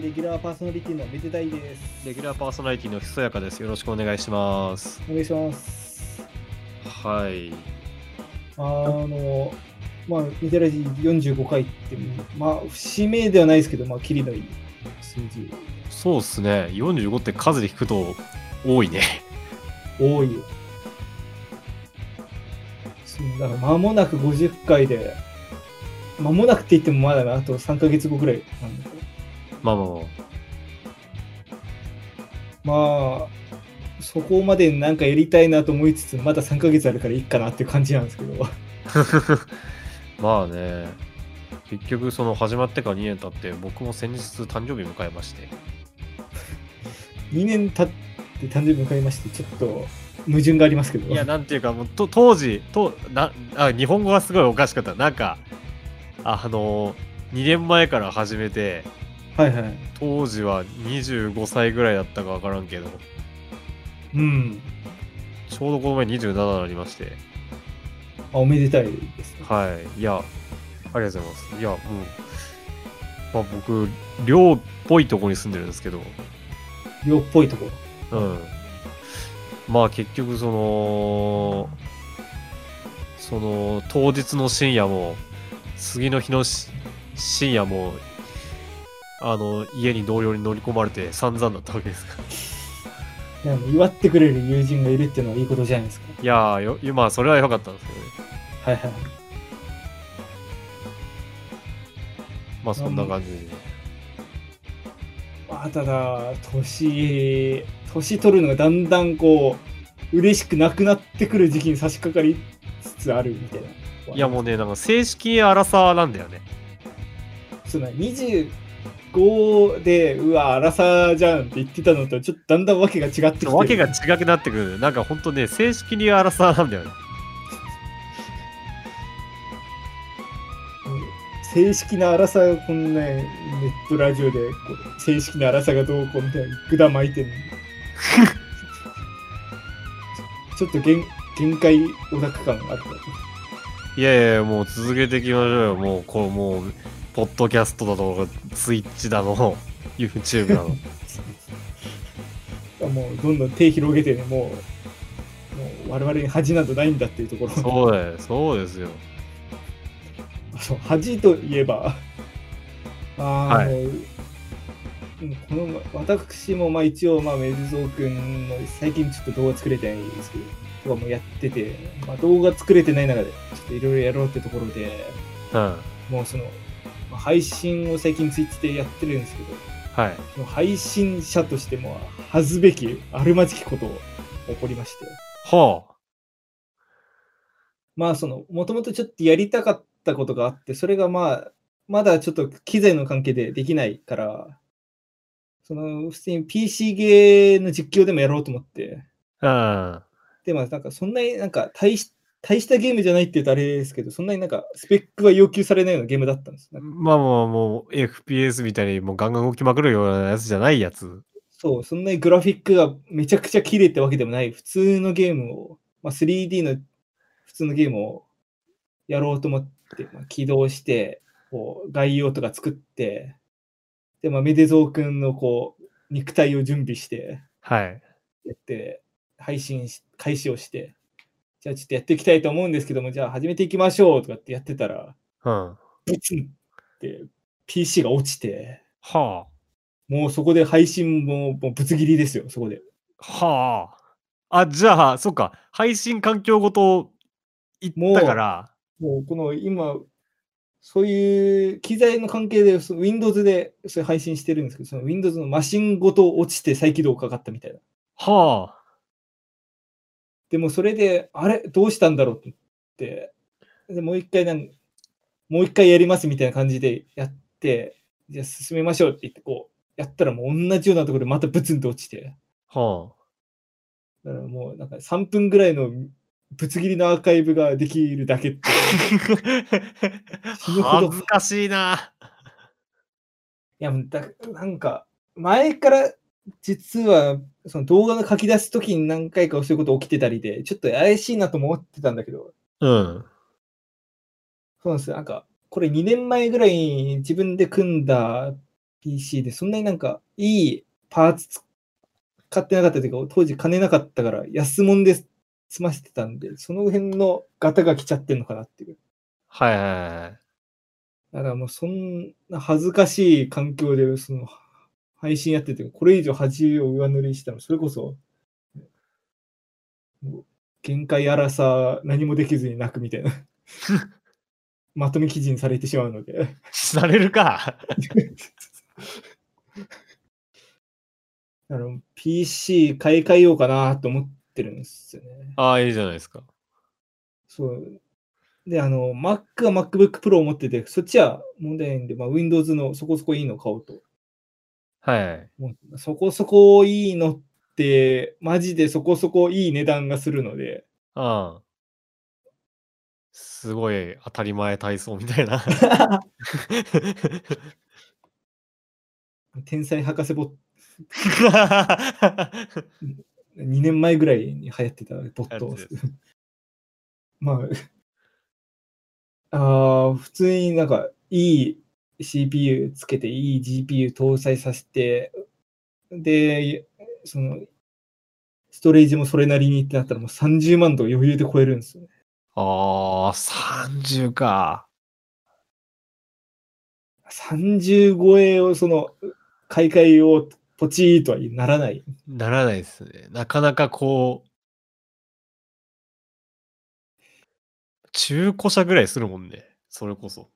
第45回、私、レギュラーパーソナリティのめでたいです。レギュラーパーソナリティのひそやかです。よろしくお願いします。お願いします。はい。あの、まあ、メデラジ45回って、まあ、節目ではないですけど、まあ、キリのいい数字、そうっすね。45って数で聞くと多いね。多いよ。だから、間もなく50回で、間もなくって言ってもまだあと3ヶ月後ぐらいなんだけど、まあまあまあ。まあ、そこまでなんかやりたいなと思いつつ、まだ3ヶ月あるからいいかなっていう感じなんですけど。まあね。結局、その始まってから2年経って、僕も先日誕生日迎えまして。2年経って誕生日迎えまして、ちょっと矛盾がありますけど。いや、なんていうか、もうと当時となあ、日本語がすごいおかしかった。なんか、あの、2年前から始めて、はいはい。当時は25歳ぐらいだったかわからんけど、うん。ちょうどこの前27になりまして。あおめでたいですね。はい。いや、ありがとうございます。いや、もう、まあ、僕、寮っぽいとこに住んでるんですけど、量っぽいとこ？ろ。うん。まあ、結局、その、その、当日の深夜も、次の日のし深夜も、あの、家に同僚に乗り込まれて散々だったわけですから。でも祝ってくれる友人がいるっていうのはいいことじゃないですか。いやーよ、まあ、それは良かったんですけどね。はいはい。まあ、そんな感じで。まあ、ただ、年、年取るのがだんだんこう、嬉しくなくなってくる時期に差し掛かりつつあるみたいな。いや、もうね、なんか正式荒さなんだよね。つまり、20、5で、うわ、荒さじゃんって言ってたのと、ちょっとだんだん訳が違ってきてる。訳が違くなってくる。なんか本当ね、正式に荒さなんだよね。正式な荒さがこんな、ね、ネットラジオで正式な荒さがどうこうみたいな管巻いてる ちょっと限限界おタ感があったいやいやもう続けていきましょうよもうこうもうポッドキャストだとか、ツイッチだの、YouTube だの。もうどんどん手広げてねもうもう我々に恥などないんだっていうところそうだよ、そうですよ。そう恥といえばあー、はいもううんこの私もまあ一応まあメズゾー君の最近ちょっと動画作れてないですけどとかもやってて、まあ、動画作れてない中でちょっといろいろやろうってところでうん。もうその、まあ配信を最近ツイッチでやってるんですけどはい。その配信者としても恥ずべきあるまじきことを起こりましてはまあそのもともとちょっとやりたかったことがあってそれがまあまだちょっと機材の関係でできないからその普通に PC ゲーの実況でもやろうと思ってあ。でまあなんかそんなになんか大し大したゲームじゃないって言うとあれですけどそんなになんかスペックが要求されないようなゲームだったんですうん。まあまあ、もう、FPS みたいにもうガンガン動きまくるようなやつじゃないやつ。そう、そんなにグラフィックがめちゃくちゃ綺麗ってわけでもない、普通のゲームを、まあ、3D の普通のゲームをやろうと思って、まあ、起動して、こう概要とか作って、で、まあ、メデゾー君のこう肉体を準備して、はい。やって、配信し開始をして、じゃあちょっとやっていきたいと思うんですけども、じゃあ始めていきましょうとかってやってたら、うん。ブツンって PC が落ちて、はもうそこで配信ももうぶつ切りですよ、そこで。あ。はあ。あ、じゃあ、そっか。配信環境ごと行ったから、もうこの今、そういう機材の関係でその Windows でそれ配信してるんですけど、その Windows のマシンごと落ちて再起動かかったみたいな。はあ。でもそれで、あれ？どうしたんだろうって言って、でもう一回なん、もう一回やりますみたいな感じでやって、じゃあ進めましょうって言って、こう、やったらもう同じようなところでまたブツンと落ちて、はだからもうなんか3分ぐらいのぶつ切りのアーカイブができるだけって。恥ずかしいな。いや、だなんか、前から実はその動画の書き出すときに何回かそういうこと起きてたりで、ちょっと怪しいなとも思ってたんだけど、うん。そうなんですよ。なんか、これ2年前ぐらいに自分で組んだ PC で、そんなになんかいいパーツ買ってなかったというか、当時金なかったから安物で済ませてたんで、その辺のガタが来ちゃってんのかなっていう。はいはいはい。だからもうそんな恥ずかしい環境で、その配信やってて、これ以上恥を上塗りしたら、それこそ、限界荒さ何もできずに泣くみたいな。まとめ記事にされてしまうので。されるか。あの PC 買い替えようかなと思ってるんですよね。ああ、いいじゃないですか。そう。で、あの、Mac は MacBook Pro を持ってて、そっちは問題ないんで、まあ、Windows のそこそこいいのを買おうと。はい。もうそこそこいいのって、マジでそこそこいい値段がするので、ああ。すごい当たり前体操みたいな。天才博士ボッ2年前ぐらいに流行ってたボット まあ、あー普通になんかいい CPU つけて、いい GPU 搭載させて、で、その、ストレージもそれなりにってなったらもう30万とか余裕で超えるんですよね。ああ、30か。30超えをその、買い替えをポチーとはならない。ならないですね。なかなかこう、中古車ぐらいするもんね。それこそ。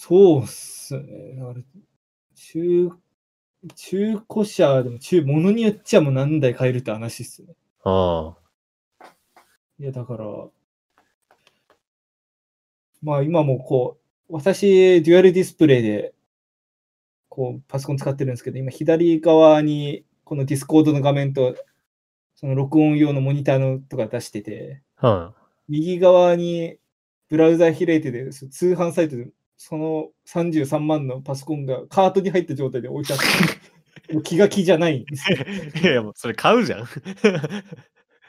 そうっすね。だから中、中古車でも中、物によっちゃもう何台買えるって話っすね。あいや、だから、まあ今もこう、私、デュアルディスプレイで、こう、パソコン使ってるんですけど、今左側に、この Discord の画面と、その録音用のモニターのとか出してて、あ。は右側にブラウザ開いてて、そ通販サイトでその33万のパソコンがカートに入った状態で置いてあって、もう気が気じゃないんですよ。い。いや、もうそれ買うじゃん。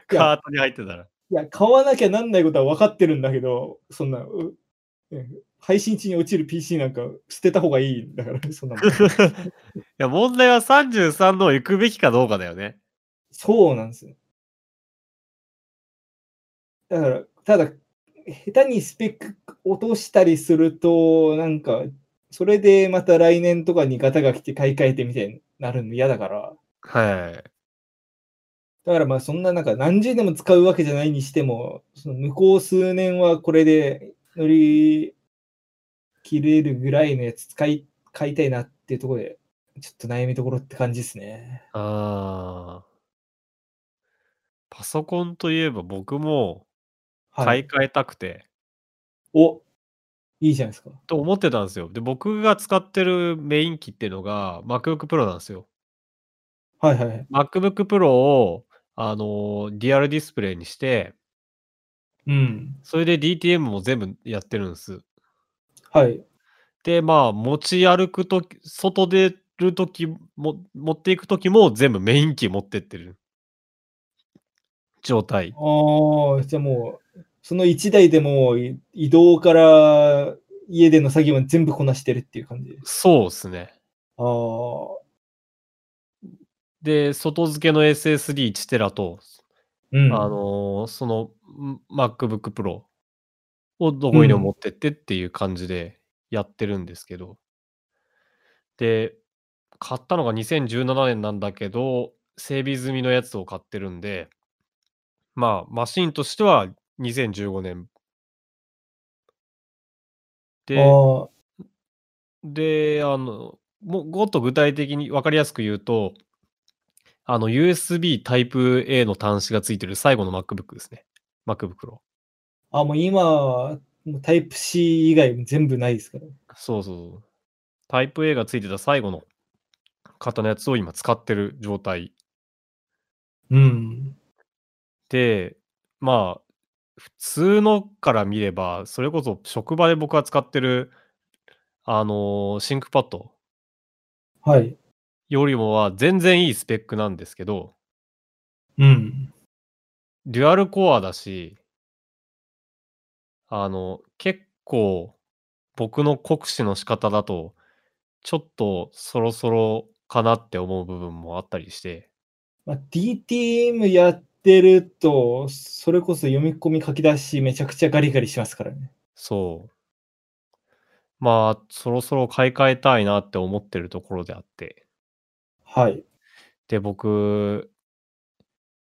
カートに入ってたら。いや、買わなきゃなんないことは分かってるんだけど、そんな、配信地に落ちる PC なんか捨てた方がいいんだから、そんな いや、問題は33の行くべきかどうかだよね。そうなんですよ。だから、ただ、下手にスペック落としたりすると、なんか、それでまた来年とかにガタが来て買い替えてみたいになるの嫌だから、はい。だからまあそんななんか何十年も使うわけじゃないにしても、その向こう数年はこれで乗り切れるぐらいのやつ使い、買いたいなっていうところで、ちょっと悩みどころって感じですね。ああ。パソコンといえば僕もはい。買い替えたくて、おいいじゃないですか。と思ってたんですよ。で、僕が使ってるメイン機っていうのが MacBook Pro なんですよ。はいはいはい。MacBook Pro を、あの、デュアルディスプレイにして、うん。それで DTM も全部やってるんです。はい。で、まあ、持ち歩くとき、外出るときも、持っていくときも全部メイン機持ってってる状態。ああ、じゃあもう、その1台でも移動から家での作業は全部こなしてるっていう感じ。そうですね。ああ、で、外付けの SSD1 テラと、うん。あのーそのん MacBook Pro をどこにでも持ってってっていう感じでやってるんですけど、で、買ったのが2017年なんだけど、整備済みのやつを買ってるんで、まあ、マシンとしては2015年。で、ああ、で、あの、ももっと具体的に分かりやすく言うと、あの、USB Type A の端子がついてる最後の MacBook ですね。MacBook Pro。あ、もう今タイプ C 以外全部ないですから。そうそう。タイプ A がついてた最後の型のやつを今使ってる状態うん。で、まあ、普通のから見れば、それこそ職場で僕が使ってる、あのーシンクパッドはい。よりもは全然いいスペックなんですけど、うん。デュアルコアだし、あの、結構僕の酷使の仕方だと、ちょっとそろそろかなって思う部分もあったりして。まあ、DTM やってると、それこそ読み込み書き出しめちゃくちゃガリガリしますからね。そう。まあ、そろそろ買い替えたいなって思ってるところであって。はい。で、僕、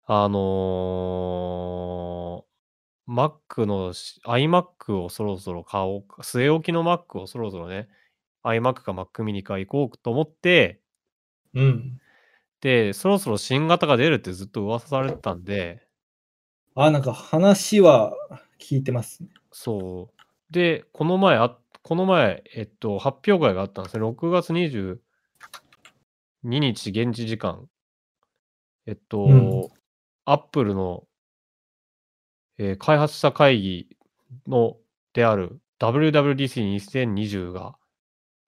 あのー、Mac のし iMac をそろそろ買おうか、据え置きの Mac をそろそろね、iMac か Mac mini か行こうと思って、うん。で、そろそろ新型が出るってずっと噂されてたんで、あ、なんか話は聞いてますね。そう。で、この前あ、この前、えっと、発表会があったんですね。6月22日現地時間。えっと、うんアップルの、えー開発者会議のである WWDC2020 が、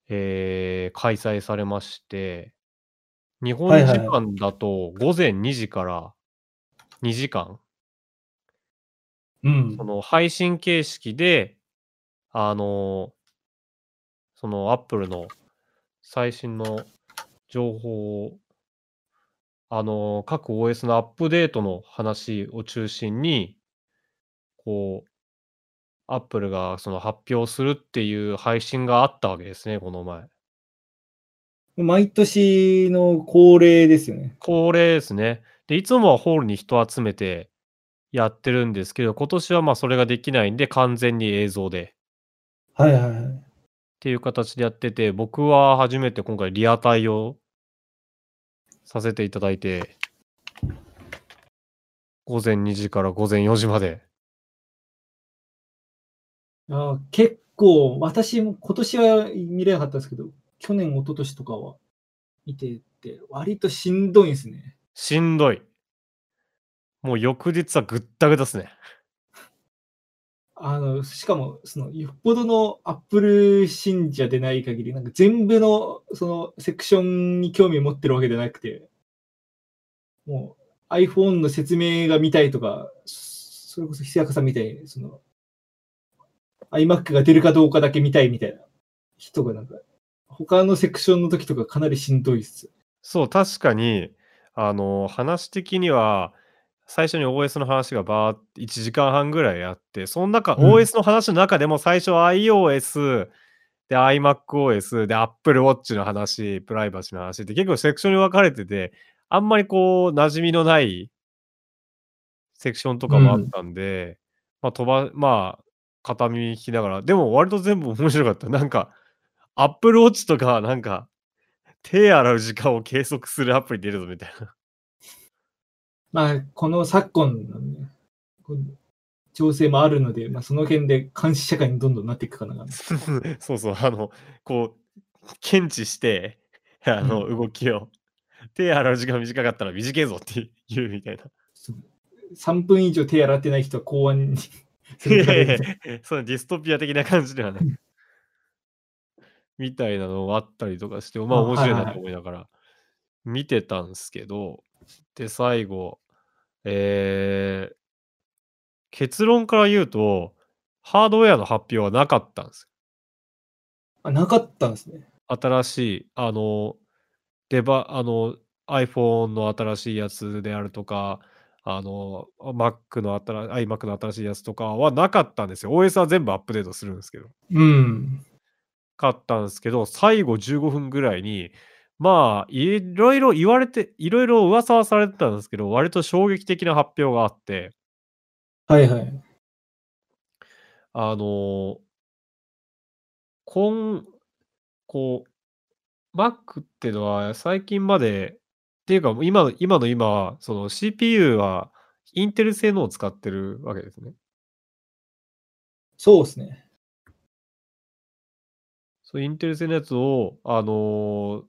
えー開催されまして、日本時間だと午前2時から2時間、うんそ。の配信形式で、あの、そのアップルの最新の情報を、あの、各 OS のアップデートの話を中心に、こう、アップルがその発表するっていう配信があったわけですね、この前。毎年の恒例ですよね。恒例ですね。で、いつもはホールに人集めてやってるんですけど、今年はまあそれができないんで、完全に映像で。はいはいはい。っていう形でやってて、僕は初めて今回リアタイをさせていただいて、午前2時から午前4時まで。あ結構、私も今年は見れなかったですけど、去年、一昨年とかは見てて、割としんどいんですね。しんどい。もう翌日はぐったぐたですね。あの、しかも、その、よっぽどのアップル信者でない限り、なんか全部の、その、セクションに興味を持ってるわけじゃなくて、もう、iPhone の説明が見たいとか、それこそ、久坂さんみたいに、その、iMac が出るかどうかだけ見たいみたいな人がなんか、他のセクションの時とかかなりしんどいっす。そう、確かに、あの、話的には、最初に OS の話がバーって1時間半ぐらいあって、その中、うん OS の話の中でも最初は iOS、で iMacOS、で Apple Watch の話、プライバシーの話って結構セクションに分かれてて、あんまりこう、馴染みのないセクションとかもあったんで、まあ飛ば、まあ、片耳聞きながら、でも割と全部面白かった。なんか、Apple Watch とか、なんか、手洗う時間を計測するアプリ出るぞみたいな。まあ、この昨今のね、この情勢もあるので、まあ、その辺で監視社会にどんどんなっていくかな。そうそう、あの、こう、検知して、あの、動きを。手洗う時間短かったら短いぞって言うみたいな。3分以上手洗ってない人は公安に いやいやそのディストピア的な感じではね。みたいなのがあったりとかして、まああ面白いなと思いながら見てたんですけど、で、最後、えー、結論から言うと、ハードウェアの発表はなかったんですあ、なかったんですね。よ。新しい、あの、デバ、あの、iPhone の新しいやつであるとか、あの、Mac の新 iMac の新しいやつとかはなかったんですよ。OS は全部アップデートするんですけど。うん。かったんですけど、最後15分ぐらいに、まあ、いろいろ言われて、いろいろ噂はされてたんですけど、割と衝撃的な発表があって、はいはい。あのこん、こう、Mac っていうのは最近まで、っていうか今の、今の今は、その CPU はインテル製のを使ってるわけですね。そうですね。そう、インテル製のやつを、あの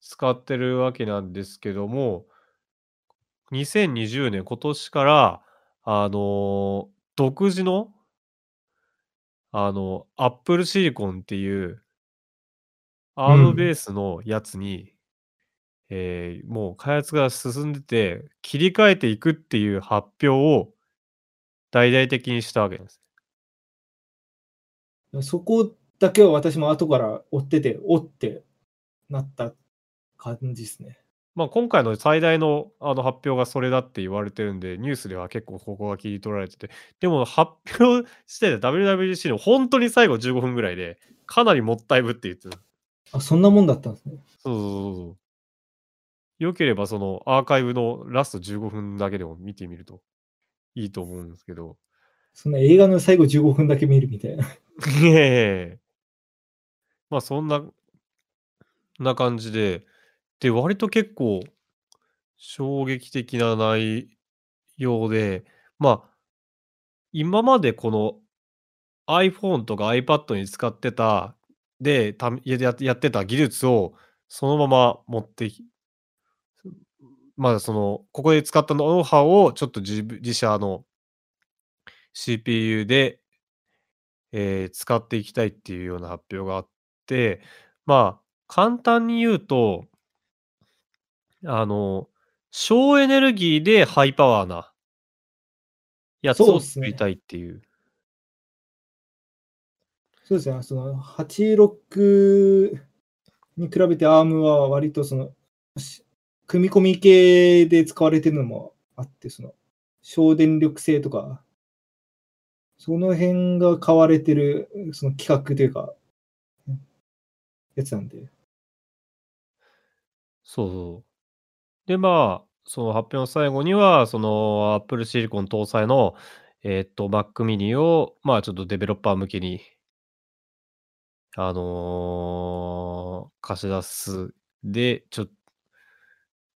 使ってるわけなんですけども、2020年、今年から、あの独自の、あの、Apple Silicon っていう、ARM ベースのやつに、えーもう開発が進んでて、切り替えていくっていう発表を大々的にしたわけです。そこだけは私も後から追ってて、おってなった感じですね。まあ、今回の最大のあの発表がそれだって言われてるんで、ニュースでは結構ここが切り取られてて、でも発表してた WWDC の本当に最後15分ぐらいで、かなりもったいぶって言ってた。あ、そんなもんだったんですね。そうそうそうそう。良ければそのアーカイブのラスト15分だけでも見てみるといいと思うんですけど。そんな映画の最後15分だけ見るみたいな。いえいえ。まあそんな、な感じで、で、割と結構衝撃的な内容で、まあ、今までこの iPhone とか iPad に使ってた、で、たややってた技術をそのまま持って まあその、ここで使ったノウハウをちょっと自自社の CPU で、えー使っていきたいっていうような発表があっ、まあ、簡単に言うと、あの、省エネルギーでハイパワーなやつをそうっすね作りたいっていう。そうですね。その86に比べて ARM は割とその、し組み込み系で使われてるのもあって、その省電力性とか、その辺が買われてるその企画というか、やつなんで。そうそう。で、まあ、その発表の最後には、その Apple Silicon 搭載の、えーっと、Mac mini を、まあちょっとデベロッパー向けに、あのー貸し出すで、ちょっっ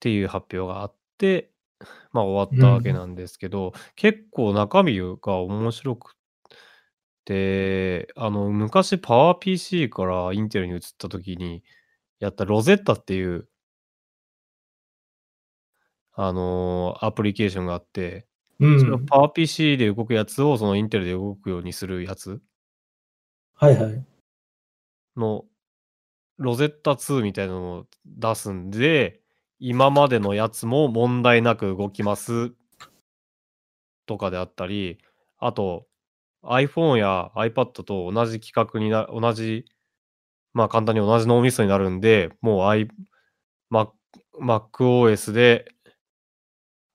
ていう発表があって、まあ終わったわけなんですけど、結構中身が面白くて、あの、昔 PowerPC からインテルに移った時にやった Rosetta っていう、あのーアプリケーションがあって、うそれをん。PowerPC で動くやつをそのインテルで動くようにするやつはいはい。の Rosetta 2みたいなのを出すんで、今までのやつも問題なく動きますとかであったり、あと iPhone や iPad と同じ規格にな、同じ、まあ簡単に同じ脳みそになるんで、もう i、Mac、MacOS で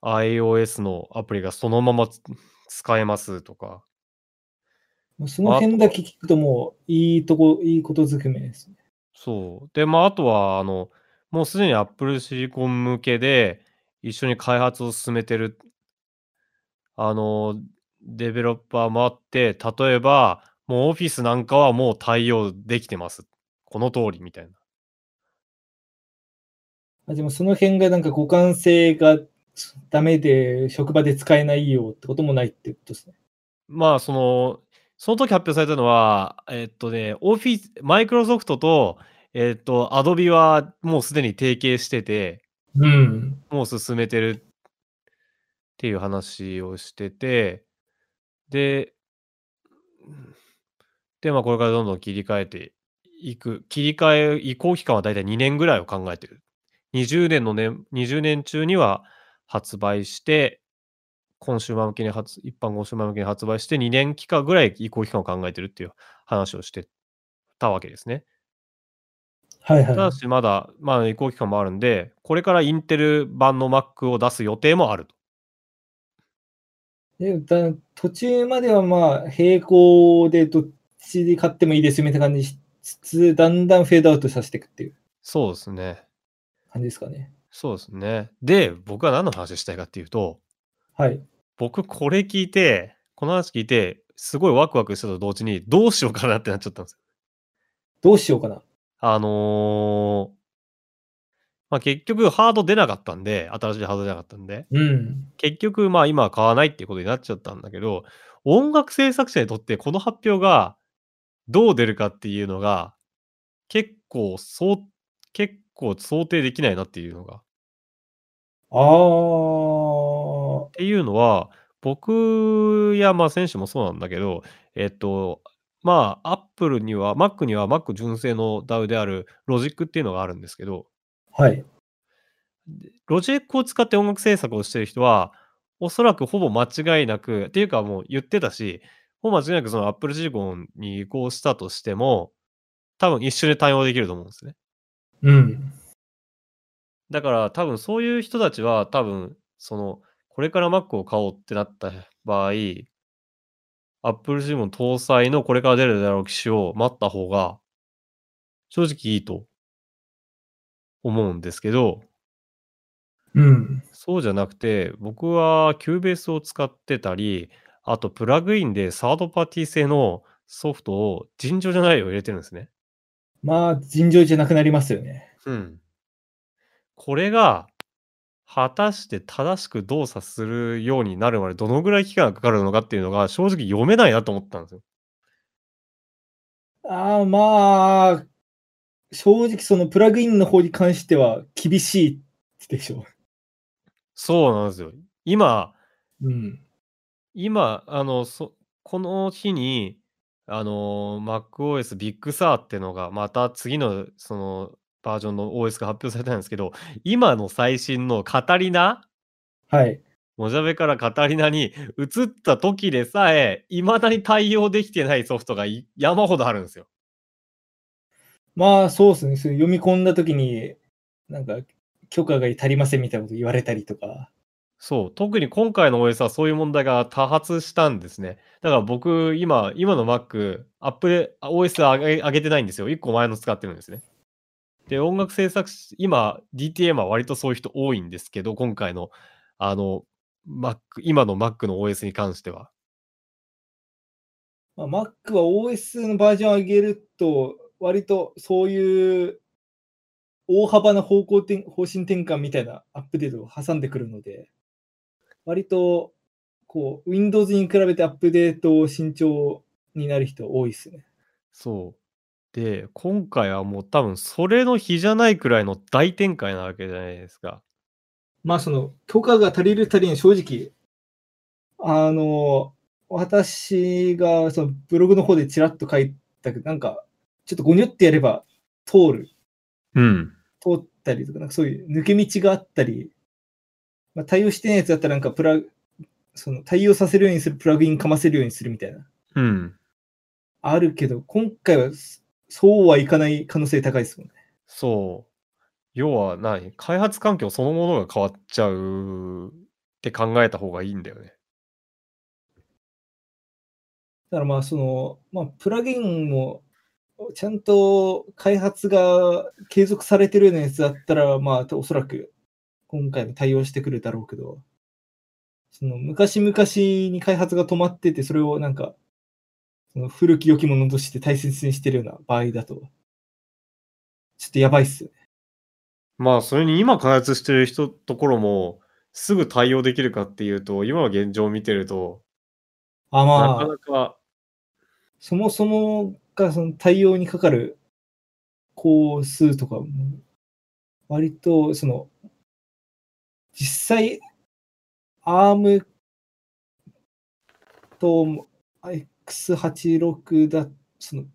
iOS のアプリがそのままつ使えますとか、その辺だけ聞くともういいとこ、いいことずくめですね。そう。で、まあ、あとは、あの、もうすでに Apple Silicon 向けで一緒に開発を進めてる、あの、デベロッパーもあって、例えば、もう Office なんかはもう対応できてます。この通りみたいな。あでもその辺がなんか互換性がダメで職場で使えないよってこともないってことですね。まあ、その、その時発表されたのは、えっとね、Office、マイクロソフトと、えっと、Adobe はもうすでに提携してて、うん。もう進めてるっていう話をしてて、で、で、まあこれからどんどん切り替えていく。切り替え、移行期間はだいたい2年ぐらいを考えてる。20年の年、20年中には発売して、コンシューマー向けに発、一般コンシューマー向けに発売して2年期間ぐらい移行期間を考えてるっていう話をしてたわけですね。はいはただしまだ、まあ移行期間もあるんで、これからインテル版の Mac を出す予定もあると。い。でだ途中まではまあ並行でどっちで買ってもいいですよみたいな感じにしつつ、だんだんフェードアウトさせていくっていうそうですね。感じですかね。そうですね。で、僕は何の話したいかっていうと、はい。僕これ聞いて、この話聞いて、すごいワクワクしたと同時に、どうしようかなってなっちゃったんですよ。どうしようかな。あのーまあ、結局ハード出なかったんで、新しいハード出なかったんで、うん。結局まあ今は買わないっていうことになっちゃったんだけど、音楽制作者にとってこの発表がどう出るかっていうのが、結構そう、結構想定できないなっていうのが。ああっ。ていうのは、僕やまあ選手もそうなんだけど、えっと、まあ、Apple には、Mac には Mac 純正の DAW である Logic っていうのがあるんですけど、はい。ロジックを使って音楽制作をしてる人は、おそらくほぼ間違いなく、っていうかもう言ってたし、ほぼ間違いなくその Apple Silicon に移行したとしても、多分一緒に対応できると思うんですね。うん。だから多分そういう人たちは多分そのこれから Mac を買おうってなった場合 Apple Silicon 搭載のこれから出るだろう機種を待った方が正直いいと思うんですけどうん。そうじゃなくて僕は Cubase を使ってたりあとプラグインでサードパーティー製のソフトを尋常じゃないを入れてるんですね。まあ、尋常じゃなくなりますよね。うん。これが、果たして正しく動作するようになるまでどのぐらい期間がかかるのかっていうのが正直読めないなと思ったんですよ。ああ、まあ、正直そのプラグインの方に関しては厳しいでしょそうなんですよ。今、う。うん。今、あの、そこの日に、あの、MacOS Big Sur っていうのが、また次のそのバージョンの OS が発表されたんですけど、今の最新のカタリナはい。モジャベからカタリナに移った時でさえ、未だに対応できてないソフトがい山ほどあるんですよ。まあ、そうですね。それ読み込んだときに、なんか、許可が足りませんみたいなこと言われたりとか。そう、特に今回の OS はそういう問題が多発したんですね。だから僕、今、今の Mac、アップで OS 上げ上げてないんですよ。1個前の使ってるんですね。で、音楽制作し、今、DTM は割とそういう人多いんですけど、今回の、あの、Mac、今の Mac の OS に関しては。まあ、Mac は OS のバージョンを上げると、割とそういう大幅な方向転方針転換みたいなアップデートを挟んでくるので、割とこう Windows に比べてアップデート慎重になる人多いですね。そう。で、今回はもう多分それの日じゃないくらいの大展開なわけじゃないですか。まあその許可が足りる足りない正直、あの、私がそのブログの方でちらっと書いたけど、なんかちょっとゴニョってやれば通るうん。通ったりとか、なんかそういう抜け道があったり、まあ、対応してないやつだったらなんかプラその対応させるようにするプラグインかませるようにするみたいな、うん。あるけど、今回はそそうはいかない可能性高いですもんね。そう。要は何開発環境そのものが変わっちゃうって考えた方がいいんだよね。だからまあその、まあ、プラグインもちゃんと開発が継続されてるようなやつだったら、まあおそらく今回も対応してくるだろうけど、その昔々に開発が止まってて、それをなんか、その古き良きものとして大切にしてるような場合だと、ちょっとやばいっすよね。まあ、それに今開発してる人ところも、すぐ対応できるかっていうと、今の現状を見てると、あ、なまあ、かなか、そもそもがその対応にかかる工数とかも、割とその、実際、ARM と X86 だ、その、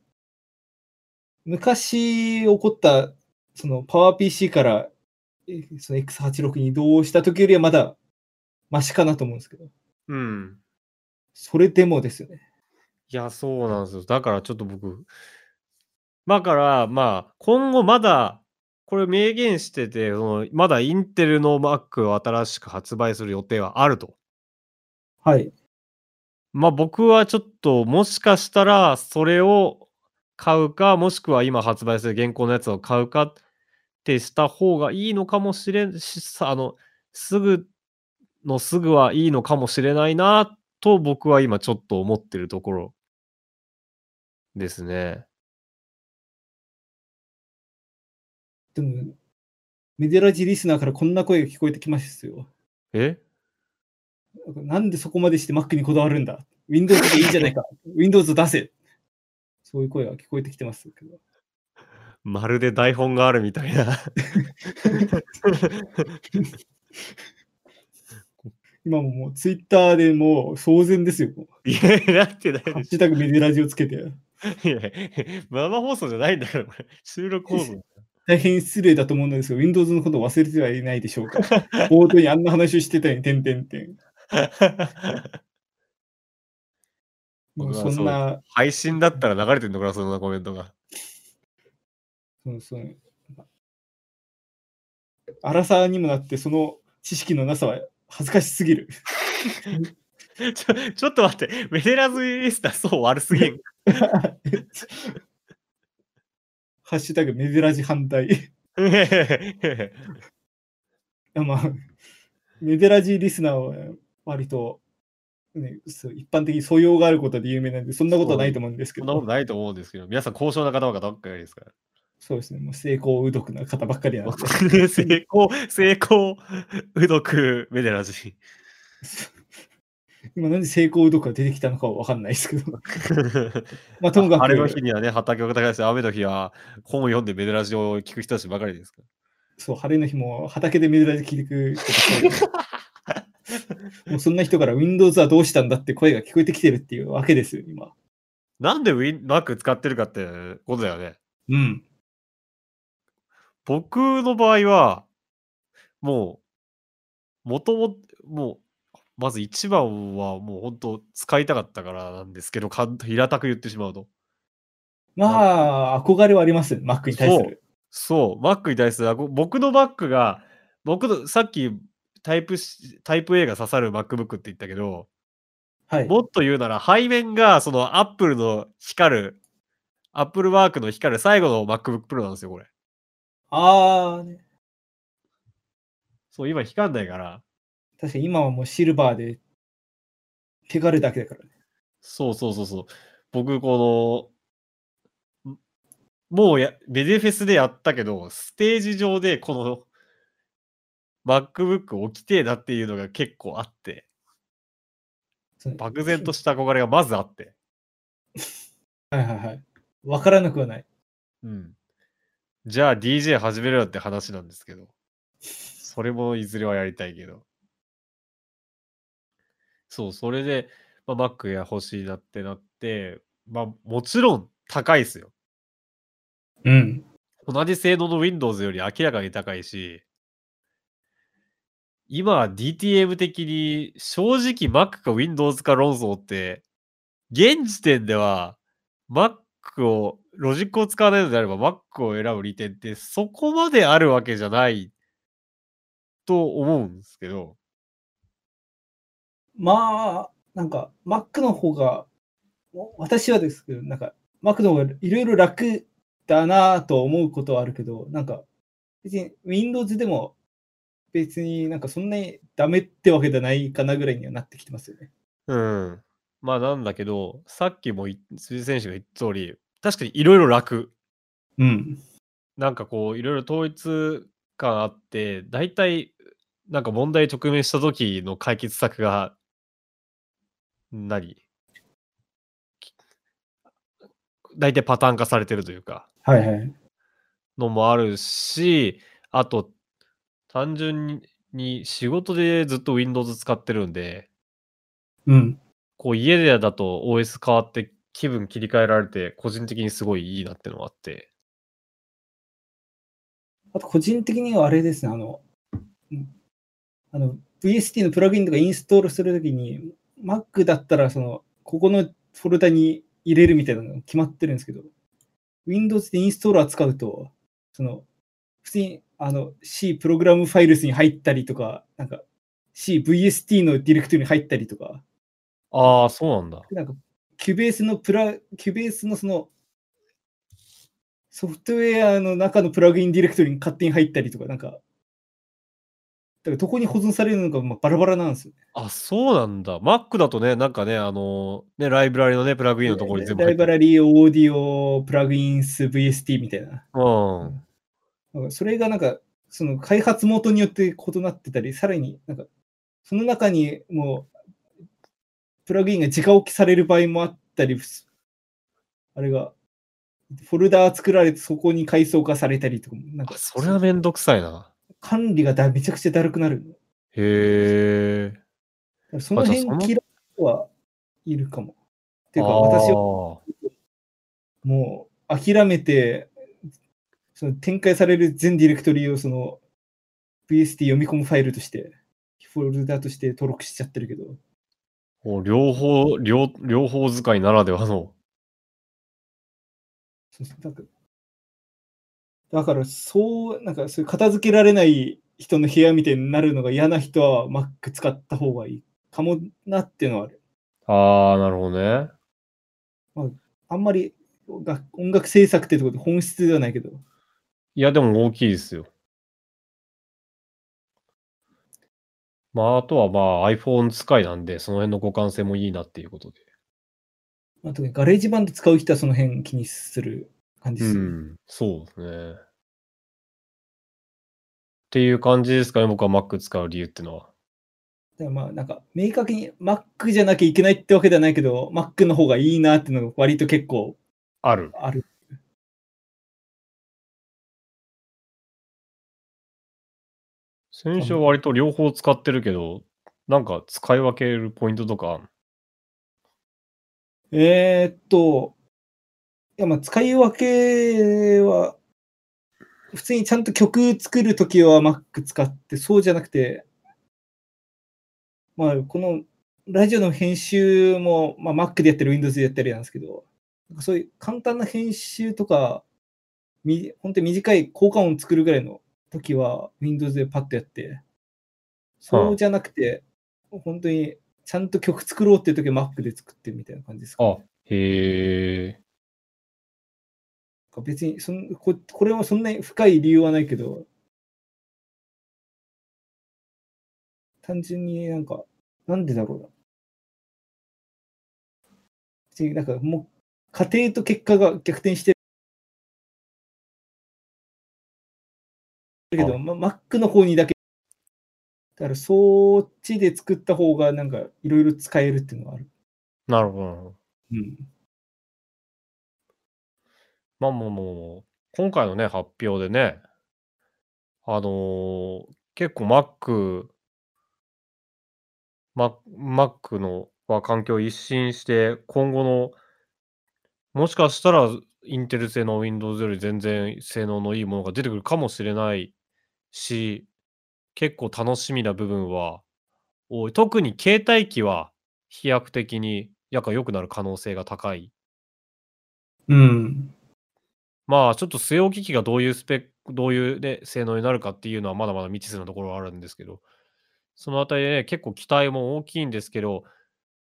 昔起こった、その PowerPC からえその X86 に移動した時よりはまだマシかなと思うんですけど、うん。それでもですよね。いや、そうなんですよ。だからちょっと僕、だから、まあ、今後まだ、これ明言してて、そのまだインテルの Mac を新しく発売する予定はあると。はい。まあ僕はちょっともしかしたらそれを買うか、もしくは今発売する現行のやつを買うかってした方がいいのかもしれんし、さあの、すぐのすぐはいいのかもしれないなと僕は今ちょっと思ってるところですね。でも、メデラジリスナーからこんな声が聞こえてきますよ。え？なんでそこまでして Mac にこだわるんだ ?Windows でいいじゃないか。Windows 出せ。そういう声が聞こえてきてますけど。まるで台本があるみたいな。今ももう Twitter でもう騒然ですよ。いや、なってないハッシュタグメデラジをつけて。ょ。いや、生放送じゃないんだから、これ。収録放送。大変失礼だと思うんですが、Windows のことを忘れてはいないでしょうか。冒頭にあんな話をしてたのに、てんてんてん。もうそんな、配信だったら流れてんのかな、そんなコメントが。そのその荒さにもなって、その知識のなさは恥ずかしすぎる。ちょちょっと待って、メデラズインスタそう悪すぎん。ハッシュタグメデラジ反対。まあ、メデラジリスナーは割と、ね、そう一般的に素養があることで有名なんで、そんなことはないと思うんですけど、そんなことないと思うんですけど、皆さん高尚な方ばっかりですから。そうですね、もう成功うどくな方ばっかりなんで。成功、成功、うどく、メデラジ。今なんで成功うどくが出てきたのかは分かんないですけど、まあともかく、晴れの日にはね、畑を耕して、雨の日は本を読んでメデラジを聞く人たちばかりですから。そう、晴れの日も畑でメデラジ聞いてく人ばっかり もうそんな人から Windows はどうしたんだって声が聞こえてきてるっていうわけですよ、今。なんで Mac 使ってるかってことだよね。うん。僕の場合は、もう、もとも、もう、まず一番はもう本当使いたかったからなんですけど、かん 平たく言ってしまうと。まあ、憧れはあります、Mac に対する。そう、Mac に対する僕の Mac が、僕のさっきタイプしタイプ A が刺さる MacBook って言ったけど、はい。もっと言うなら背面がその Apple の光る、Apple ワークの光る最後の MacBook Pro なんですよ、これ。ああ、ね、そう、今光んないから、確かに今はもうシルバーで手軽だけだからね。そうそうそうそう。僕、この、んもうや、メデフェスでやったけど、ステージ上でこの MacBook 置きてえなっていうのが結構あって、漠然とした憧れがまずあって。はいはいはい。わからなくはない。うん。じゃあ DJ 始めるよって話なんですけど、それもいずれはやりたいけど。そう、それで、まあ、Mac や欲しいなってなって、まあ、もちろん高いですよ。うん。同じ性能の Windows より明らかに高いし、今は DTM 的に正直 Mac か Windows か論争って、現時点では Mac を、ロジックを使わないのであれば Mac を選ぶ利点ってそこまであるわけじゃないと思うんですけど、まあ、なんか Mac の方が、私はですけど、なんか Mac の方がいろいろ楽だなと思うことはあるけど、なんか別に Windows でも別になんかそんなにダメってわけじゃないかなぐらいにはなってきてますよね。うん。まあなんだけど、さっきもい辻選手が言った通り、確かにいろいろ楽。うん。なんかこう、いろいろ統一感あって、大体、なんか問題直面した時の解決策が、何き大体パターン化されてるというか、はいはい。のもあるし、あと、単純にに仕事でずっと Windows 使ってるんで、うん。こう家でだと OS 変わって気分切り替えられて、個人的にすごいいいなってのがあって。あと個人的にはあれですね、あの、うんあの VST のプラグインとかインストールするときに、Mac だったらその、ここのフォルダに入れるみたいなのが決まってるんですけど、Windows でインストーラー使うと、その、普通にあの C プログラムファイルスに入ったりとか、なんか CVST のディレクトリに入ったりとか、ああ、そうなんだ。なんか、キュベースのプラ、キュベースのその、ソフトウェアの中のプラグインディレクトリに勝手に入ったりとか、なんか、だからどこに保存されるのかまあバラバラなんですよ。あ、そうなんだ。Mac だとね、なんかね、あのね、ライブラリのね、プラグインのところに全部ライ入ってる。ブラリー、オーディオ、プラグインス、VST みたいな。うん。なんかそれがなんか、その開発元によって異なってたり、さらになんか、その中にもう、プラグインが直置きされる場合もあったり、あれが、フォルダー作られてそこに階層化されたりとかも、なんかあ、それはめんどくさいな。管理がだめちゃくちゃだるくなる。へえ。その辺嫌いはいるかも。っていうか、私はは。もう諦めて、その展開される全ディレクトリをその VST 読み込むファイルとして、フォルダとして登録しちゃってるけど、もう両方、両、両方使いならではの。そうそうなんかだから、そう、なんか、そういう片付けられない人の部屋みたいになるのが嫌な人は Mac 使った方がいいかもなっていうのはある。ああ、なるほどね。あんまりが音楽制作ってところで本質ではないけど、いや、でも大きいですよ。まあ、あとはまあ iPhone 使いなんで、その辺の互換性もいいなっていうことで。まあ、特に GarageBand 使う人はその辺気にする感じうですよね。ん、そうですね。っていう感じですかね、僕は Mac 使う理由っていうのは。だからまあなんか明確に Mac じゃなきゃいけないってわけではないけど、Mac の方がいいなっていうのが割と結構ある。ある。先週は割と両方使ってるけど、なんか使い分けるポイントとかえーっと、いやまあ使い分けは、普通にちゃんと曲作るときは Mac 使って、そうじゃなくて、まあこのラジオの編集も、まあ、Mac でやってる Windows でやってるなんですけど、そういう簡単な編集とか、み本当に短い効果音作るぐらいの時は Windows でパッとやって、そうじゃなくて、本当にちゃんと曲作ろうっていう時は Mac で作ってるみたいな感じですか、あ、へえ。別にそんこ、これはそんなに深い理由はないけど、単純になんか、なんでだろうな。別になんかもう、家庭と結果が逆転してるけど、あま、Mac の方にだけ、だからそっちで作った方がなんかいろいろ使えるっていうのはある。なるほど。うん。まあもうもう、今回のね、発表でね、あのー結構 Mac、Mac, Mac のは環境を一新して、今後の、もしかしたらインテル製の Windows より全然性能のいいものが出てくるかもしれないし、結構楽しみな部分は多い。特に携帯機は飛躍的にやか良くなる可能性が高い。うん。まあ、ちょっと据え置き機がどういうスペック、どういうね、性能になるかっていうのはまだまだ未知数なところはあるんですけど、そのあたりでね、結構期待も大きいんですけど、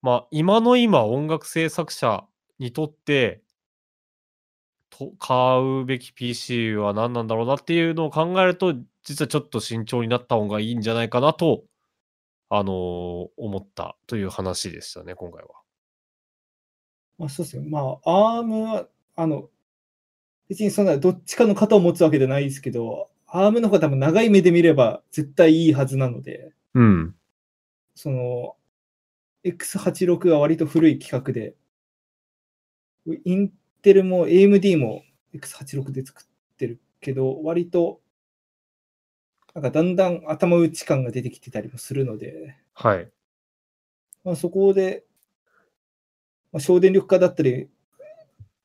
まあ、今の今、音楽制作者にとって、と買うべき PC は何なんだろうなっていうのを考えると、実はちょっと慎重になった方がいいんじゃないかなと、あのー思ったという話でしたね、今回は。まあ、そうですよ。まあ、ARM は、あの、別にそんなどっちかの型を持つわけじゃないですけど、ARM の方が多分長い目で見れば絶対いいはずなので、うん。その、X86 は割と古い規格で、インテルも AMD も X86 で作ってるけど、割と、なんかだんだん頭打ち感が出てきてたりもするので、はい。まあ、そこで、まあ、省電力化だったり、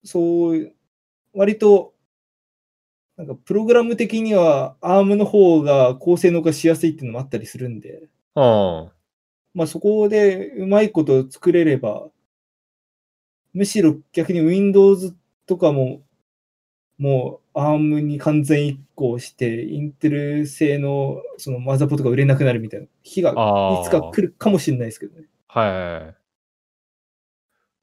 そう割と、なんかプログラム的には ARM の方が高性能化しやすいっていうのもあったりするんで、ああ。まあそこでうまいこと作れれば、むしろ逆に Windows とかも、もう ARM に完全移行して、インテル製のそのマザーボードが売れなくなるみたいな日がいつか来るかもしれないですけどね。はい。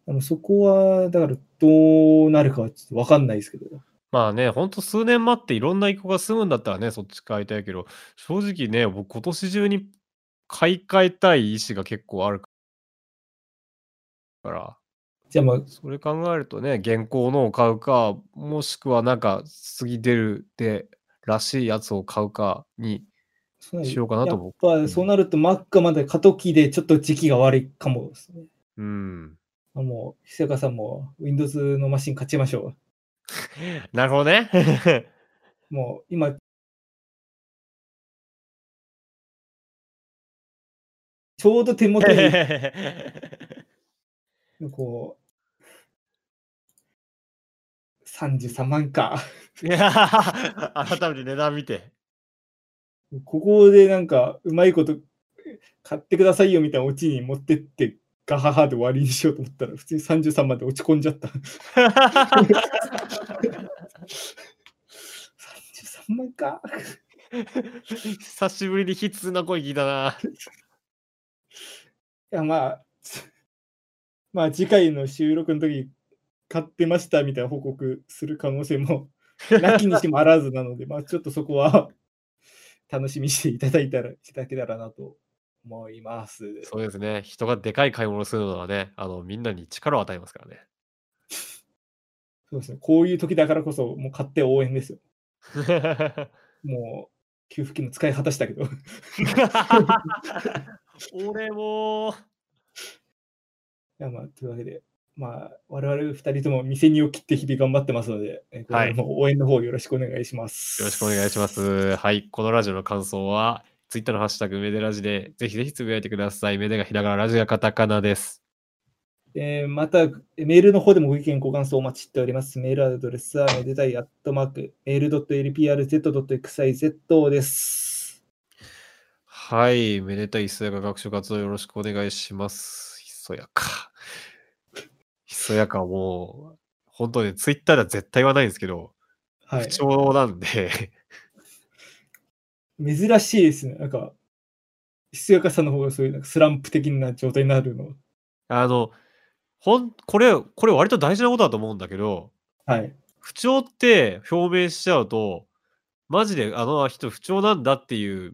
あのそこは、だからどうなるかはちょっとわかんないですけど。まあね、ほんと数年待っていろんな移行が済むんだったらね、そっち買いたいけど、正直ね、僕今年中に買い替えたい意思が結構あるから、じゃあまあ、それ考えるとね、現行のを買うか、もしくはなんか次出るでらしいやつを買うかに、しようかなとや僕っぱそうなると Mac がまだ過渡期でちょっと時期が悪いかもですね。うん。あもう、久川さんも Windows のマシン買っちゃいましょ なるほどね。う。もう今、ちょうど手元に、こう、33万か。いや改めて値段見て。ここでなんか、うまいこと買ってくださいよみたいなオチに持ってって、ガハハで終わりにしようと思ったら、普通に33まで落ち込んじゃった。ほんまか。久しぶりに悲痛な声聞いたな。いや、まあ、まあ、次回の収録の時買ってましたみたいな報告する可能性も なきにしもあらずなので、まあ、ちょっとそこは楽しみにしていただいたら、いただけたらなと思います。そうですね。人がでかい買い物をするのはね、あの、みんなに力を与えますからね。そうですね。こういう時だからこそ、もう買って応援ですよ。もう、給付金の使い果たしたけど。俺も。いやまあ、というわけで、まあ、我々二人とも店にを切って日々頑張ってますので、えこれからも応援の方よろしくお願いします。よろしくお願いしま。す。はい。このラジオの感想は、ツイッターのハッシュタグメデラジで、ぜひぜひつぶやいてください。メデがひらがな、ラジがカタカナです。えーまた、メールの方でもご意見、ご感想お待ちしております。メールアドレスは、めでたいアットマーク、メール .lprz.xyz です。はい。めでたいひそやか学習活動よろしくお願いします。ひそやか。ひそやかはもう、本当にツイッターでは絶対言わないんですけど、はい不。調なんで、珍しいですね。なんか、ひすやかさんの方がそういうなんかスランプ的な状態になるの。あの、ほん、これ、これ割と大事なことだと思うんだけど、はい。不調って表明しちゃうと、マジであの人不調なんだっていう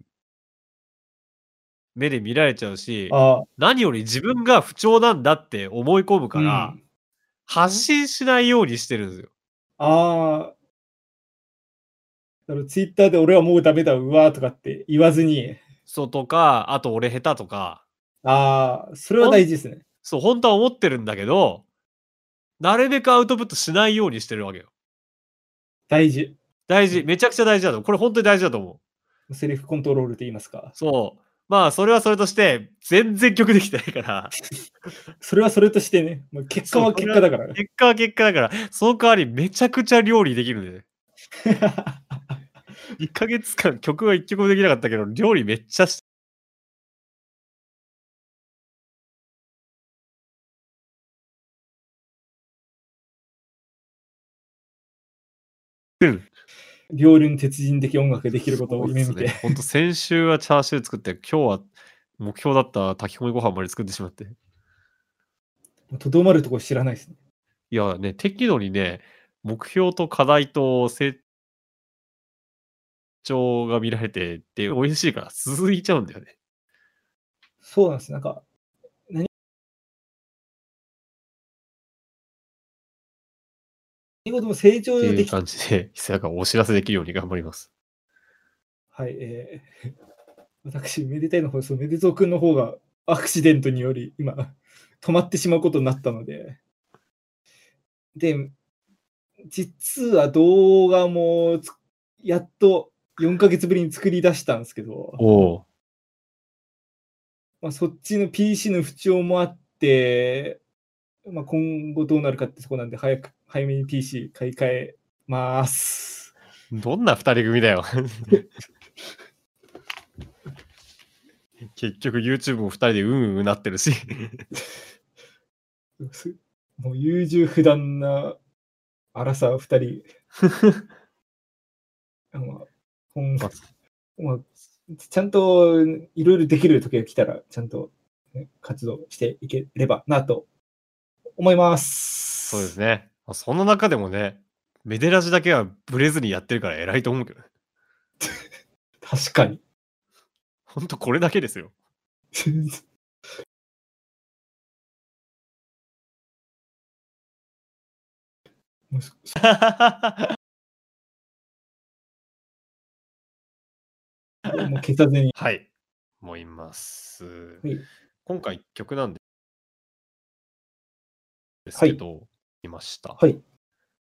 目で見られちゃうし、あ何より自分が不調なんだって思い込むあ、から、うん発信しないようにしてるんですよ。ああ。だからツイッターで俺はもうダメだ、うわーとかって言わずに、そうとか、あと俺下手とか、ああ、それは大事ですね。そう、本当は思ってるんだけど、なるべくアウトプットしないようにしてるわけよ。大事。大事、めちゃくちゃ大事だと思う。これ本当に大事だと思う。セリフコントロールと言いますか。そう。まあ、それはそれとして、全然曲できてないから、それはそれとしてね、もう結果は結果だから。結果は結果だから、その代わりめちゃくちゃ料理できるね。1ヶ月間曲は1曲もできなかったけど、料理めっちゃしてる。両輪鉄人的音楽ができることを夢見て。ほんと先週はチャーシュー作って、今日は目標だった炊き込みご飯まで作ってしまって。とどまるとこ知らないですね。いやね、適度にね、目標と課題と成長が見られてって美味しいから続いちゃうんだよね。そうなんです。なんか、何事も成長っていうでき感じで、ひそやかお知らせできるように頑張ります。はい、えー 私、めでたいの方、そう、めでぞうくんの方がアクシデントにより、今、止まってしまうことになったので、で、実は動画もつやっと4ヶ月ぶりに作り出したんですけど、おお。まあ、そっちの PC の不調もあって、まあ、今後どうなるかってとこなんで、早く、早めに PC 買い替えます。どんな二人組だよ。結局 YouTube も二人でうんうんうなってるし。すもう優柔不断な荒さ二人。まあほんまあ、ちゃんといろいろできる時が来たら、ちゃんと、ね、活動していければなと思います。そうですね。まあその中でもね、メデラジだけはブレずにやってるから偉いと思うけどね。確かに。ほんとこれだけですよ。もう 消さずに。はい。思います。い今回曲なんですけど、見ました。はい。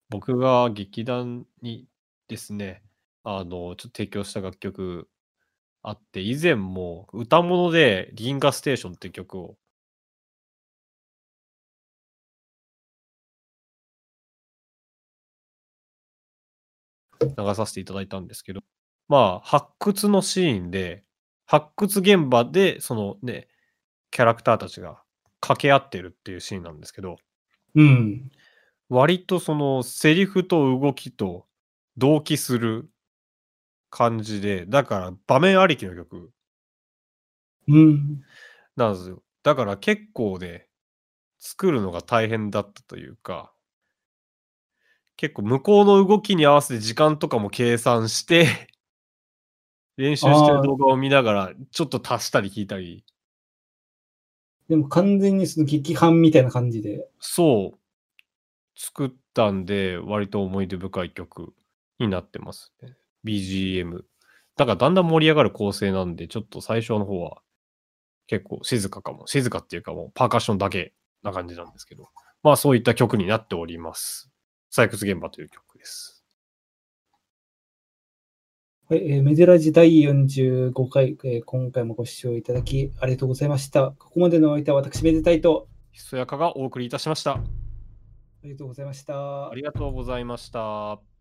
僕が劇団にですね、あの、ちょっと提供した楽曲あって、以前も歌物で銀河ステーションっていう曲を流させていただいたんですけど、まあ、発掘のシーンで、発掘現場で、そのね、キャラクターたちが掛け合ってるっていうシーンなんですけど、うん。割とそのセリフと動きと同期する感じで、だから場面ありきの曲うん。なんですよ。だから結構ね、作るのが大変だったというか、結構向こうの動きに合わせて時間とかも計算して、練習してる動画を見ながら、ちょっと足したり引いたり、でも完全にその劇伴みたいな感じで。そう、作ったんで、割と思い出深い曲になってますね。BGM。だからだんだん盛り上がる構成なんで、ちょっと最初の方は結構静かかも。静かっていうかもうパーカッションだけな感じなんですけど。まあそういった曲になっております。採掘現場という曲です。はい、えーメデラジ第45回、えー今回もご視聴いただきありがとうございました。ここまでのお相手は私、めでたいと、ひそやかがお送りいたしました。ありがとうございましたあ。りがとうございました。